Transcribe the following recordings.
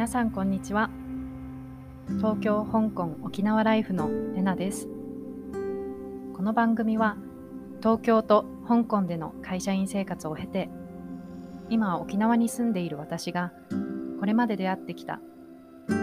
皆さんこんにちは。東京香港沖縄ライフのレナです。この番組は東京と香港での会社員生活を経て今沖縄に住んでいる私がこれまで出会ってきた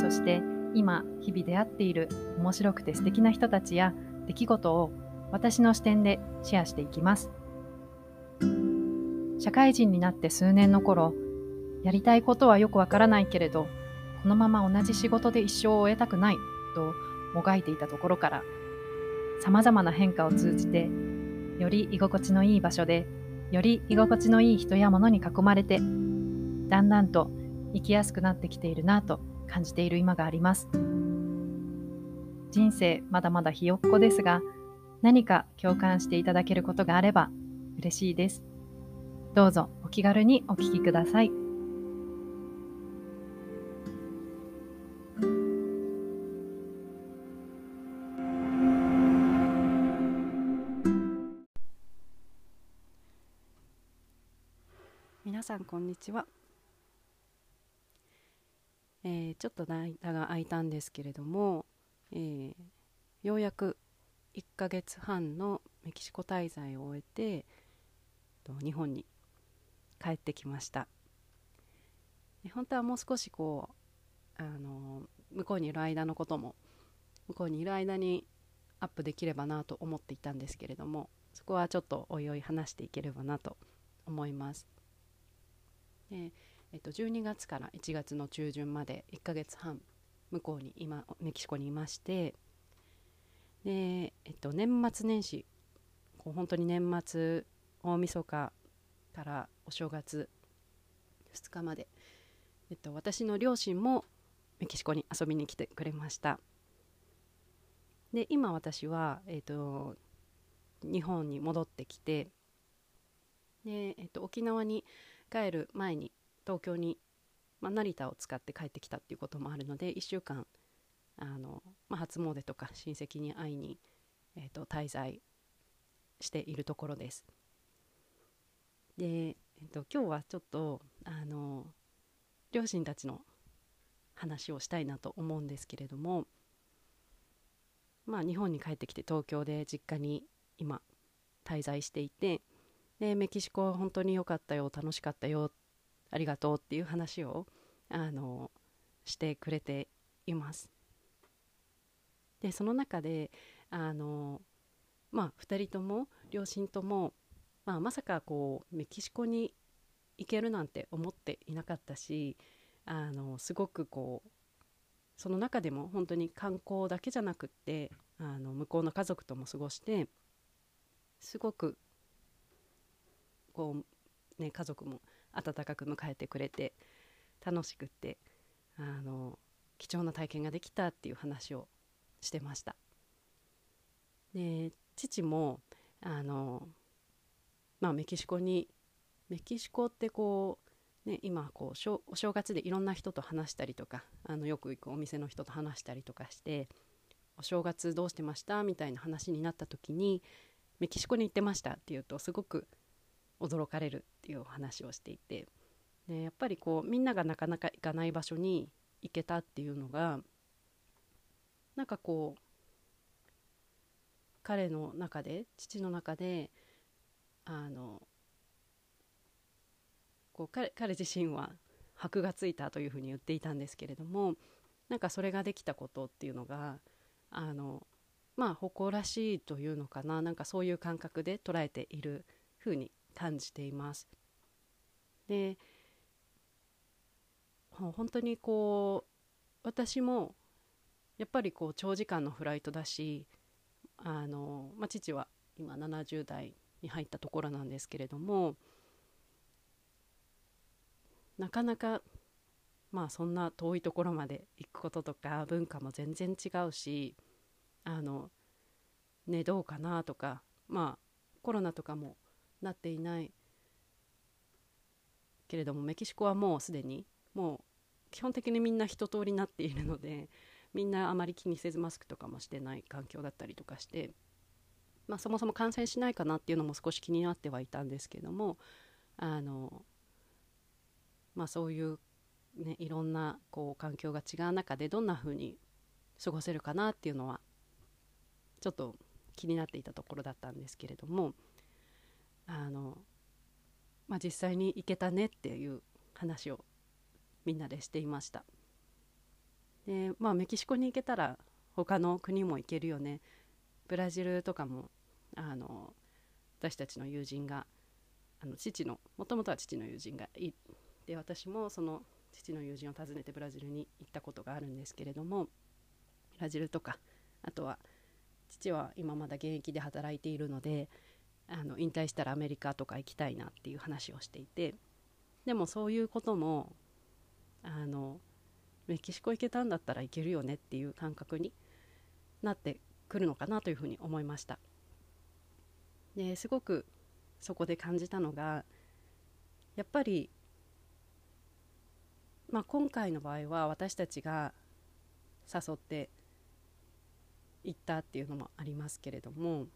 そして今日々出会っている面白くて素敵な人たちや出来事を私の視点でシェアしていきます。社会人になって数年の頃やりたいことはよくわからないけれどこのまま同じ仕事で一生を終えたくないともがいていたところからさまざまな変化を通じてより居心地のいい場所でより居心地のいい人や物に囲まれてだんだんと生きやすくなってきているなと感じている今があります人生まだまだひよっこですが何か共感していただけることがあれば嬉しいですどうぞお気軽にお聞きください。さんこんにちは、えー、ちょっと間が空いたんですけれども、えー、ようやく1ヶ月半のメキシコ滞在を終えて日本に帰ってきました。本当はもう少しこうあの向こうにいる間のことも向こうにいる間にアップできればなと思っていたんですけれどもそこはちょっとおいおい話していければなと思います。で、えっと、12月から1月の中旬まで1ヶ月半向こうに今メキシコにいましてで、えっと、年末年始こう本当に年末大晦日からお正月2日まで、えっと、私の両親もメキシコに遊びに来てくれました。で今私は、えっと、日本に戻ってきてで、えっと、沖縄に帰る前に東京に、まあ、成田を使って帰ってきたっていうこともあるので1週間あの、まあ、初詣とか親戚に会いに、えーと、滞在しているところです。で、えーと、今日はちょっとあの両親たちの話をしたいなと思うんですけれどもまあ日本に帰ってきて東京で実家に今滞在していてでメキシコは本当に良かったよ楽しかったよありがとうっていう話をあのしてくれています。でその中であの、まあ、2人とも両親とも、まあ、まさかこうメキシコに行けるなんて思っていなかったしあのすごくこうその中でも本当に観光だけじゃなくってあの向こうの家族とも過ごしてすごくこう、ね、家族も温かく迎えてくれて楽しくってあの貴重な体験ができたっていう話をしてました。で父もあの、まあ、メキシコにメキシコってこう、ね、今こうお正月でいろんな人と話したりとかあのよく行くお店の人と話したりとかしてお正月どうしてましたみたいな話になった時にメキシコに行ってましたっていうとすごく驚かれるっていうお話をしていて。でやっぱりこうみんながなかなか行かない場所に行けたっていうのがなんかこう彼の中で父の中であのこう彼彼自身は箔がついたというふうに言っていたんですけれどもなんかそれができたことっていうのがあのまあ誇らしいというのかななんかそういう感覚で捉えているふうに感じています。で本当にこう私もやっぱりこう長時間のフライトだしあの、まあ、父は今70代に入ったところなんですけれどもなかなかまあそんな遠いところまで行くこととか文化も全然違うしあのねどうかなとかまあコロナとかもなっていないけれどもメキシコはもうすでにもう基本的にみんな一通りになっているので みんなあまり気にせずマスクとかもしてない環境だったりとかして、まあ、そもそも感染しないかなっていうのも少し気になってはいたんですけどもあの、まあ、そういうね、いろんなこう環境が違う中でどんな風に過ごせるかなっていうのはちょっと気になっていたところだったんですけれどもあの、まあ、実際に行けたねっていう話をみんなでしていました。でまあメキシコに行けたら他の国も行けるよね。ブラジルとかもあの私たちの友人があの父のもともとは父の友人がいて私もその父の友人を訪ねてブラジルに行ったことがあるんですけれどもブラジルとかあとは父は今まだ現役で働いているのであの引退したらアメリカとか行きたいなっていう話をしていてでもそういうこともあのメキシコ行けたんだったら行けるよねっていう感覚になってくるのかなというふうに思いました。ですごくそこで感じたのがやっぱり、まあ、今回の場合は私たちが誘って行ったっていうのもありますけれども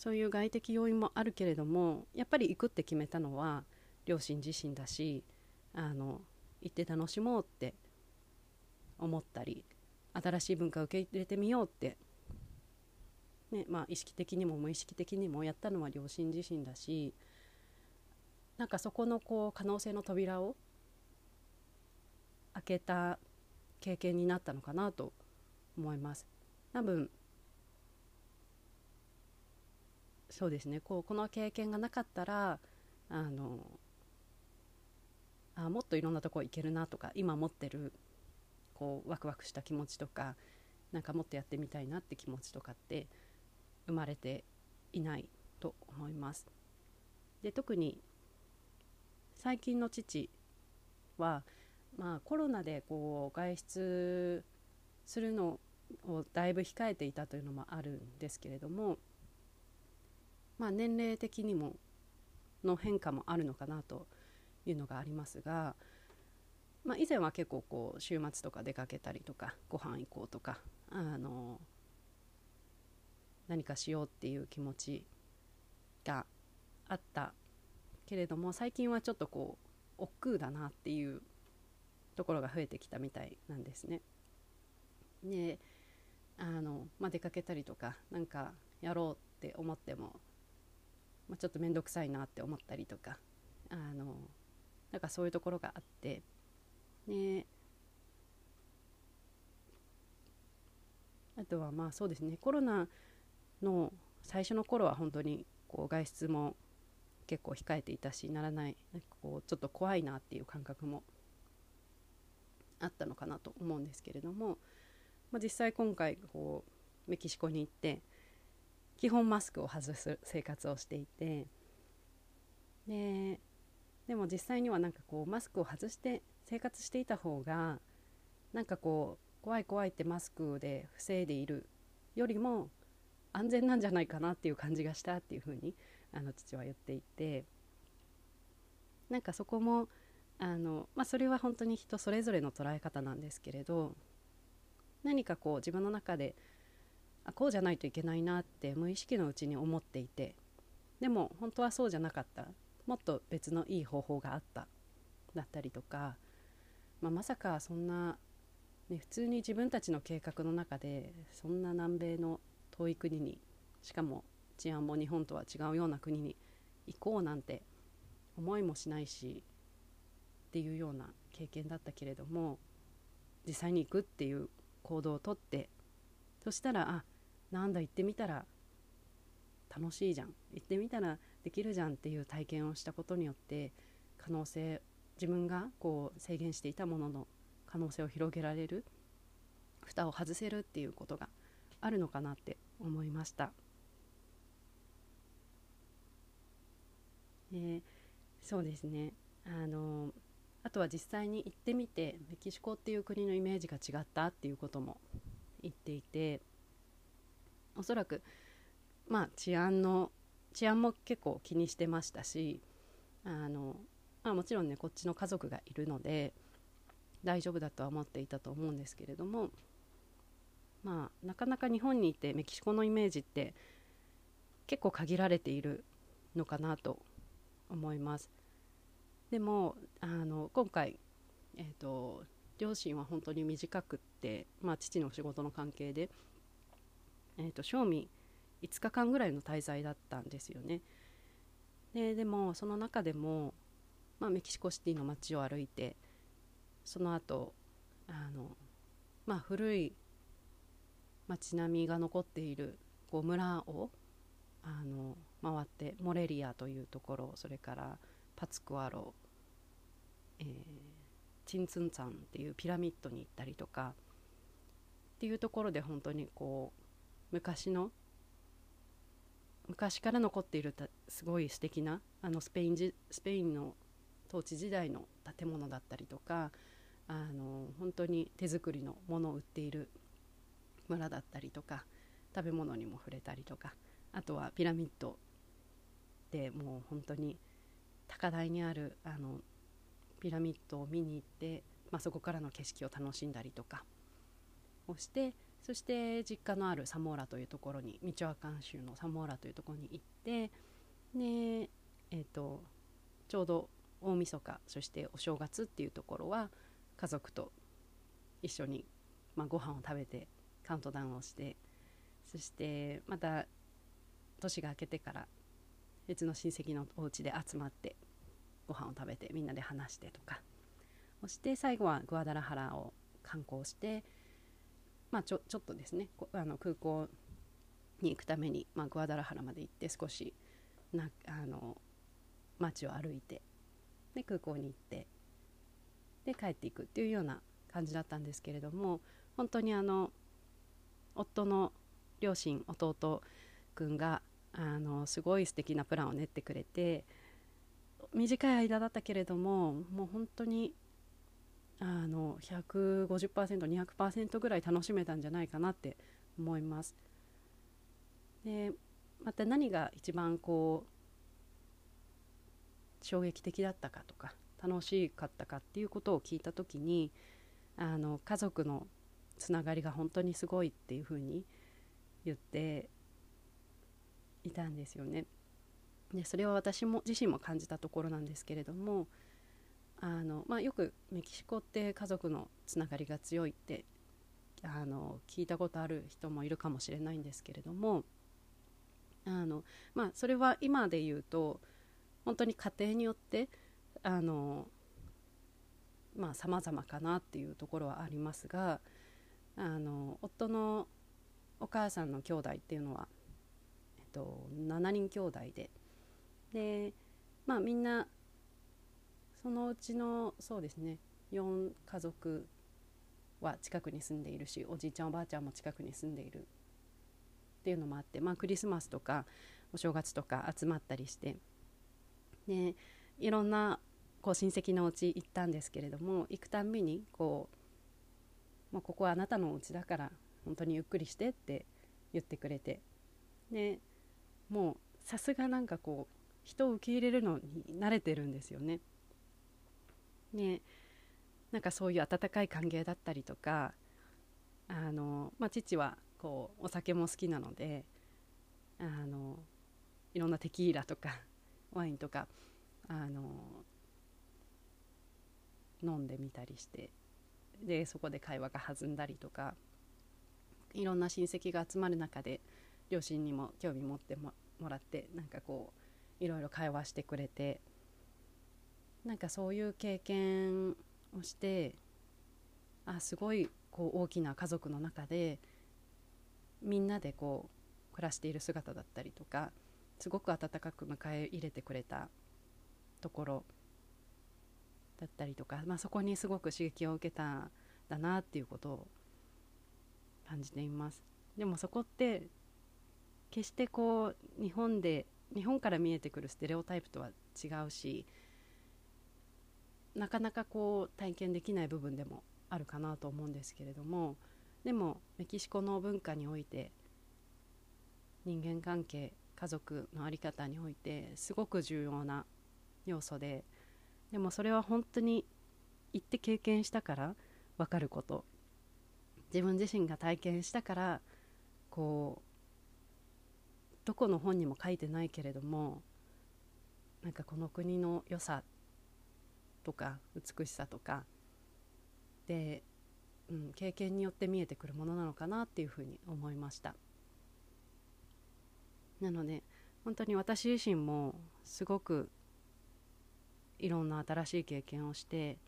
そういう外的要因もあるけれどもやっぱり行くって決めたのは両親自身だしあの行って楽しもうって思ったり新しい文化を受け入れてみようって、ねまあ、意識的にも無意識的にもやったのは両親自身だしなんかそこのこう可能性の扉を開けた経験になったのかなと思います。多分そうですねこうこの経験がなかったらあのあもっといろんなとこ行けるなとか今持ってるこうワクワクした気持ちとかなんかもっとやってみたいなって気持ちとかって生まれていないと思います。で特に最近の父は、まあ、コロナでこう外出するのをだいぶ控えていたというのもあるんですけれどもまあ、年齢的にもの変化もあるのかなというのがありますが、まあ、以前は結構こう週末とか出かけたりとかご飯行こうとかあの何かしようっていう気持ちがあったけれども最近はちょっとこう億劫だなっていうところが増えてきたみたいなんですね。であの、まあ、出かけたりとか何かやろうって思ってもまあ、ちょっと面倒くさいなって思ったりとかあのなんかそういうところがあってねあとはまあそうですねコロナの最初の頃は本当にこう外出も結構控えていたしならないなんかこうちょっと怖いなっていう感覚もあったのかなと思うんですけれども、まあ、実際今回こうメキシコに行って基本マスクを外す生活をしていてででも実際にはなんかこうマスクを外して生活していた方がなんかこう怖い怖いってマスクで防いでいるよりも安全なんじゃないかなっていう感じがしたっていうふうにあの父は言っていてなんかそこもあの、まあ、それは本当に人それぞれの捉え方なんですけれど何かこう自分の中であこうじゃないといけないなって無意識のうちに思っていてでも本当はそうじゃなかった。もっと別のいい方法があった。だったりとか、まあ、まさかそんな、ね、普通に自分たちの計画の中でそんな南米の遠い国にしかも治安も日本とは違うような国に行こうなんて思いもしないしっていうような経験だったけれども実際に行くっていう行動をとってそしたらあなんだ行ってみたら楽しいじゃん行ってみたらできるじゃんっていう体験をしたことによって可能性自分がこう制限していたものの可能性を広げられる蓋を外せるっていうことがあるのかなって思いました。でそうですねあのあとは実際に行ってみてメキシコっていう国のイメージが違ったっていうことも言っていておそらくまあ治安の治安も結構気にしてましたしあの、まあ、もちろんねこっちの家族がいるので大丈夫だとは思っていたと思うんですけれどもまあなかなか日本にいてメキシコのイメージって結構限られているのかなと思います。でもあの今回、えーと、両親は本当に短くっ、まあ、父の仕事の関係で、えーと、正味5日間ぐらいの滞在だったんですよね。ででもその中でも、まあ、メキシコシティの街を歩いてその後あのまあ古い街並みが残っているこう村をあの回ってモレリアというところそれからパツクワロ、えー、チンツンツァンっていうピラミッドに行ったりとかっていうところで本当にこう昔の昔から残っているたすごい素敵なあのスペインスペインの統治時代の建物だったりとかあの本当に手作りのものを売っている村だったりとか食べ物にも触れたりとかあとはピラミッドでもう本当に高台にあるあのピラミッドを見に行って、まあ、そこからの景色を楽しんだりとか。をしてそして実家のあるサモーラというところにミチョアカン州のサモーラというところに行ってで、えーと、ちょうど大晦日そしてお正月っていうところは家族と一緒に、まあ、ご飯を食べてカウントダウンをしてそしてまた年が明けてから別の親戚のお家で集まってご飯を食べてみんなで話してとか。そして最後はグアダラハラを観光してまあちょちょっとですねあの空港に行くために、まあ、グアダラハラまで行って少しなあの街を歩いてで空港に行ってで帰っていくっていうような感じだったんですけれども本当にあの夫の両親弟くんがあのすごい素敵なプランを練ってくれて短い間だったけれどももう本当にあの 150%200% ぐらい楽しめたんじゃないかなって思います。でまた何が一番こう衝撃的だったかとか楽しかったかっていうことを聞いた時にあの家族のつながりが本当にすごいっていうふうに言っていたんですよね。でそれは私も自身も感じたところなんですけれどもあの、まあ、よくメキシコって家族のつながりが強いってあの聞いたことある人もいるかもしれないんですけれどもあの、まあ、それは今で言うと本当に家庭によってあのまあ様々かなっていうところはありますがあの夫のお母さんの兄弟っていうのはえっと、7人兄弟ででまあみんなそのうちのそうですね4家族は近くに住んでいるしおじいちゃんおばあちゃんも近くに住んでいる。っていうのもあって、まあ、クリスマスとかお正月とか集まったりして。でいろんなこう親戚のお家行ったんですけれども行くたんびにこう、まあ、ここはあなたのお家だから本当にゆっくりしてって言ってくれて。でもうさすがなんかこう人を受け入れるのに慣れてるんですよね。ねなんかそういう温かい歓迎だったりとかあの、まあ、父はこうお酒も好きなのであのいろんなテキーラとか ワインとかあの飲んでみたりしてでそこで会話が弾んだりとかいろんな親戚が集まる中で両親にも興味持ってもらってなんかこういろいろ会話してくれてなんかそういう経験をしてあすごいこう大きな家族の中でみんなでこう暮らしている姿だったりとかすごく温かく迎え入れてくれたところだったりとか、まあ、そこにすごく刺激を受けたんだなっていうことを感じています。でもそこって決してこう日本で日本から見えてくるステレオタイプとは違うしなかなかこう体験できない部分でもあるかなと思うんですけれどもでもメキシコの文化において人間関係家族の在り方においてすごく重要な要素ででもそれは本当に行って経験したから分かること。自分自身が体験したからこうどこの本にも書いてないけれどもなんかこの国の良さとか美しさとか。で、うん、経験によって見えてくるものなのかなっていうふうに思いました。なので本当に私自身もすごくいろんな新しい経験をして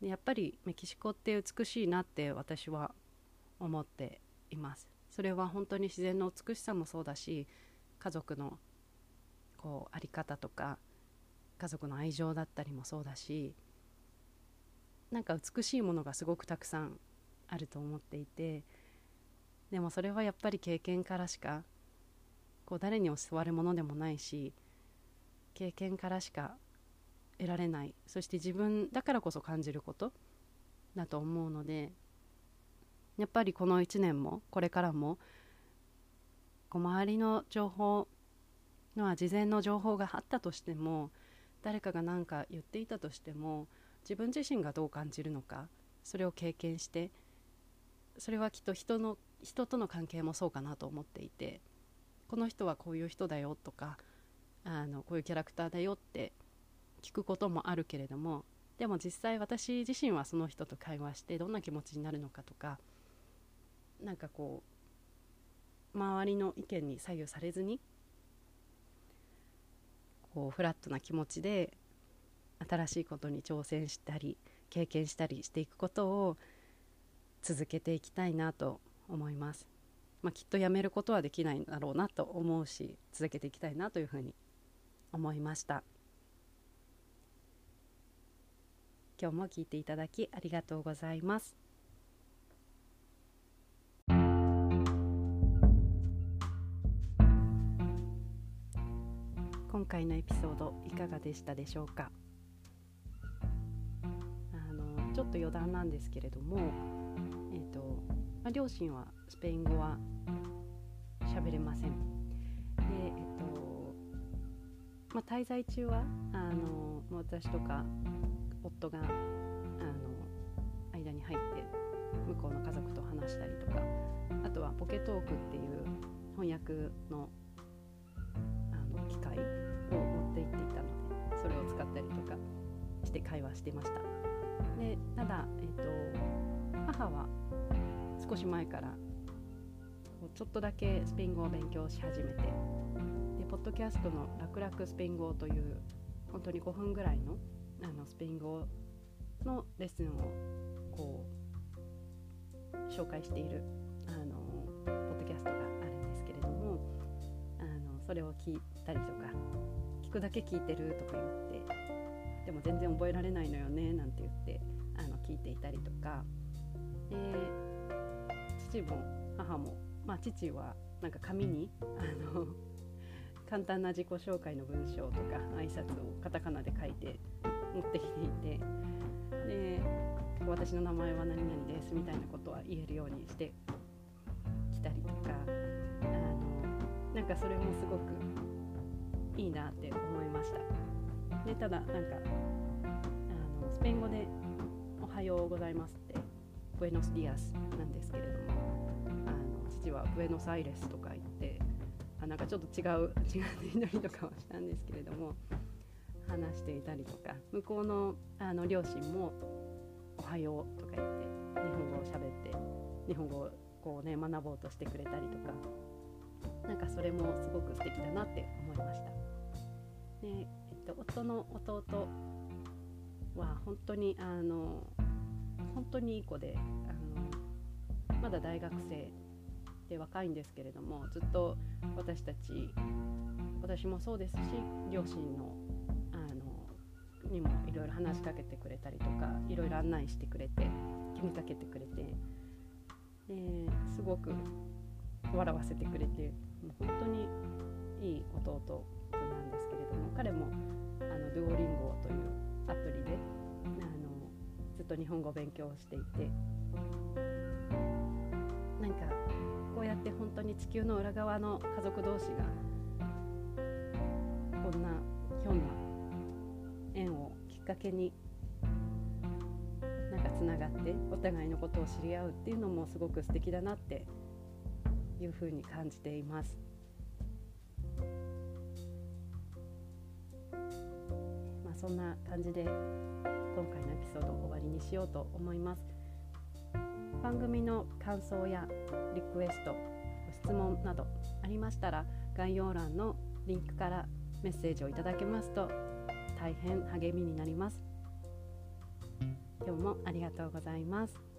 でやっぱりメキシコって美しいなって私は思っています。それは本当に自然の美しさもそうだし家族のこうあり方とか家族の愛情だったりもそうだしなんか美しいものがすごくたくさんあると思っていてでもそれはやっぱり経験からしかこう誰に教わるものでもないし経験からしか得られないそして自分だからこそ感じることだと思うのでやっぱりこの1年もこれからもこう周りの情報のは事前の情報があったとしても誰かが何か言っていたとしても自分自身がどう感じるのかそれを経験してそれはきっと人の人との関係もそうかなと思っていてこの人はこういう人だよとかあのこういうキャラクターだよって聞くこともあるけれどもでも実際私自身はその人と会話してどんな気持ちになるのかとかなんかこう周りの意見に左右されずにこうフラットな気持ちで新しいことに挑戦したり経験したりしていくことを続けていきたいなと思います、まあ、きっとやめることはできないんだろうなと思うし続けていきたいなというふうに思いました。今日も聞いていただきありがとうございます。今回のエピソードいかがでしたでしょうか？あのちょっと余談なんですけれども、えーとまあ、両親はスペイン語は喋れません。で、えーとまあ、滞在中はあの私とか夫があの間に入って向こうの家族と話したりとかあとはポケトークっていう翻訳のを持って行っていたのでそれを使ったりとかして会話してました。でただ、えーと、母は少し前からちょっとだけスペイン語を勉強し始めてでポッドキャストの「楽々スペイン語」という本当に5分ぐらいのあのスペイン語のレッスンをこう紹介しているあのポッドキャストがあるんですけれどもあのそれを聞いたりとか聞くだけ聞いてるとか言ってでも全然覚えられないのよねなんて言ってあの聞いていたりとか。で父も母もまあ父はなんか紙にあの 簡単な自己紹介の文章とか挨拶をカタカナで書いて持ってきていて。で私の名前は何々ですみたいなことは言えるようにしてきたりとか。あのなんかそれもすごくいいなって思ましたでただなんかあのスペイン語で「おはようございます」って「ブエノスディアス」なんですけれどもあの父は「ブエノスアイレス」とか言ってあなんかちょっと違う違う祈りとかはしたんですけれども話していたりとか向こうのあの両親も「おはよう」とか言って日本語を喋って日本語をこうね学ぼうとしてくれたりとかなんかそれもすごく素敵だなって思いました。で、えっと、夫の弟は本当にあの本当にいい子であのまだ大学生で若いんですけれどもずっと私たち私もそうですし両親のあのにもいろいろ話しかけてくれたりとかいろいろ案内してくれて気にかけてくれてですごく笑わせてくれてもう本当にいい弟彼もあのドゥオリンゴというアプリであのずっと日本語を勉強していてなんかこうやって本当に地球の裏側の家族同士がこんなひょんな縁をきっかけになんかつながってお互いのことを知り合うっていうのもすごく素敵だなっていうふうに感じています。そんな感じで今回のエピソードを終わりにしようと思います。番組の感想やリクエスト質問などありましたら概要欄のリンクからメッセージをいただけますと大変励みになります。今日もありがとうございます。